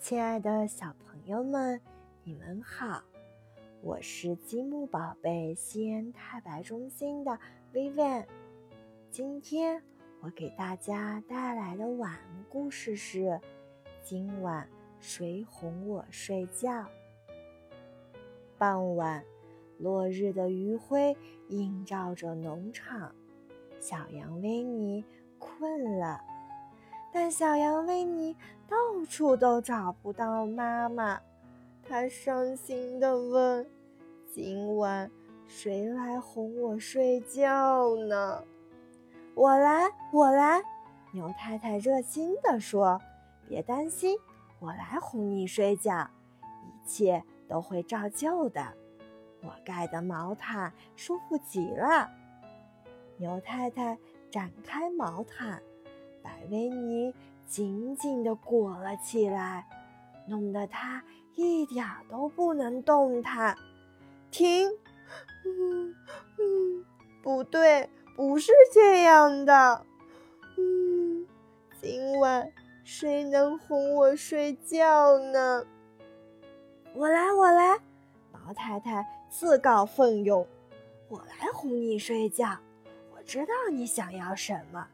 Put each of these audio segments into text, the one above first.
亲爱的小朋友们，你们好！我是积木宝贝西安太白中心的 Vivian。今天我给大家带来的晚安故事是《今晚谁哄我睡觉》。傍晚，落日的余晖映照着农场，小羊维尼困了。但小羊维尼到处都找不到妈妈，他伤心地问：“今晚谁来哄我睡觉呢？”“我来，我来！”牛太太热心地说，“别担心，我来哄你睡觉，一切都会照旧的。我盖的毛毯舒服极了。”牛太太展开毛毯。把维尼紧紧地裹了起来，弄得他一点都不能动弹。停！嗯嗯，不对，不是这样的。嗯，今晚谁能哄我睡觉呢？我来，我来！毛太太自告奋勇，我来哄你睡觉。我知道你想要什么。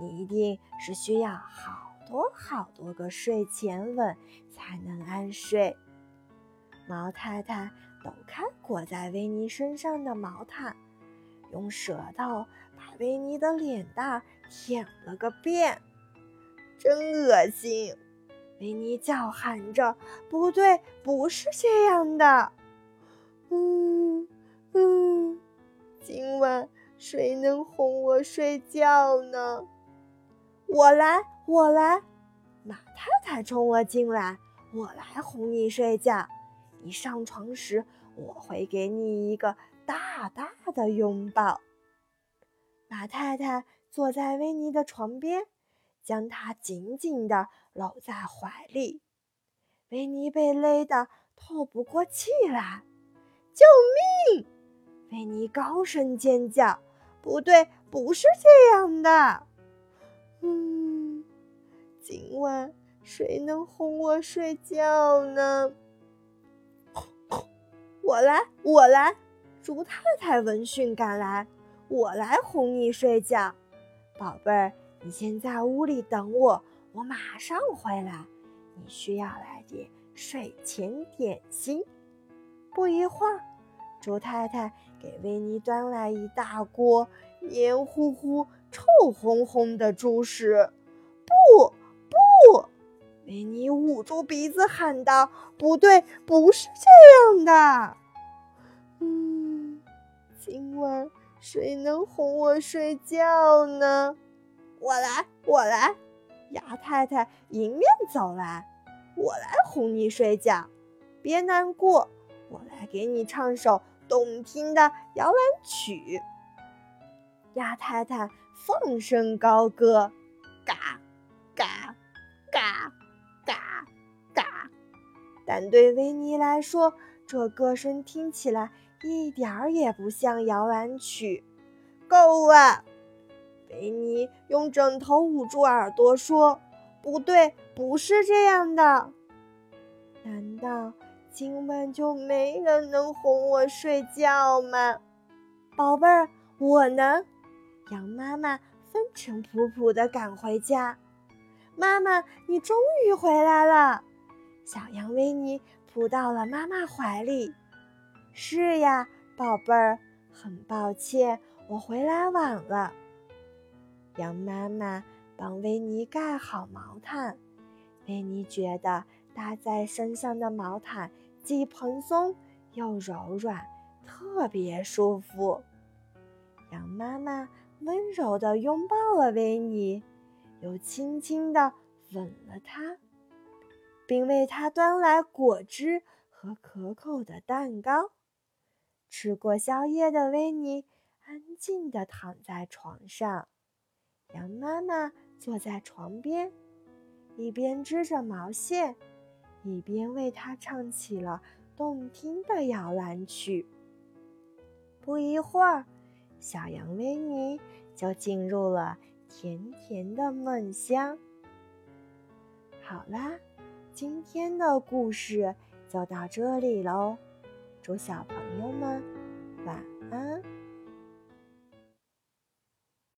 你一定是需要好多好多个睡前吻才能安睡。毛太太抖开裹在维尼身上的毛毯，用舌头把维尼的脸蛋舔了个遍，真恶心！维尼叫喊着：“不对，不是这样的。”嗯嗯，今晚谁能哄我睡觉呢？我来，我来！马太太冲了进来。我来哄你睡觉。你上床时，我会给你一个大大的拥抱。马太太坐在维尼的床边，将他紧紧地搂在怀里。维尼被勒得透不过气来。救命！维尼高声尖叫。不对，不是这样的。嗯，今晚谁能哄我睡觉呢？我来，我来！竹太太闻讯赶来，我来哄你睡觉，宝贝儿，你先在屋里等我，我马上回来。你需要来点睡前点心。不一会儿，竹太太给维尼端来一大锅黏糊糊。臭烘烘的猪屎！不不！维尼捂住鼻子喊道：“不对，不是这样的。”嗯，今晚谁能哄我睡觉呢？我来，我来！鸭太太迎面走来，我来哄你睡觉。别难过，我来给你唱首动听的摇篮曲。鸭太太。放声高歌，嘎，嘎，嘎，嘎，嘎。但对维尼来说，这歌声听起来一点儿也不像摇篮曲。够了！维尼用枕头捂住耳朵说：“不对，不是这样的。难道今晚就没人能哄我睡觉吗？宝贝儿，我能。”羊妈妈风尘仆仆地赶回家，妈妈，你终于回来了！小羊维尼扑到了妈妈怀里。是呀，宝贝儿，很抱歉我回来晚了。羊妈妈帮维尼盖好毛毯，维尼觉得搭在身上的毛毯既蓬松又柔软，特别舒服。羊妈妈。温柔地拥抱了维尼，又轻轻地吻了他，并为他端来果汁和可口的蛋糕。吃过宵夜的维尼安静地躺在床上，羊妈妈坐在床边，一边织着毛线，一边为他唱起了动听的摇篮曲。不一会儿。小羊维尼就进入了甜甜的梦乡。好啦，今天的故事就到这里喽，祝小朋友们晚安。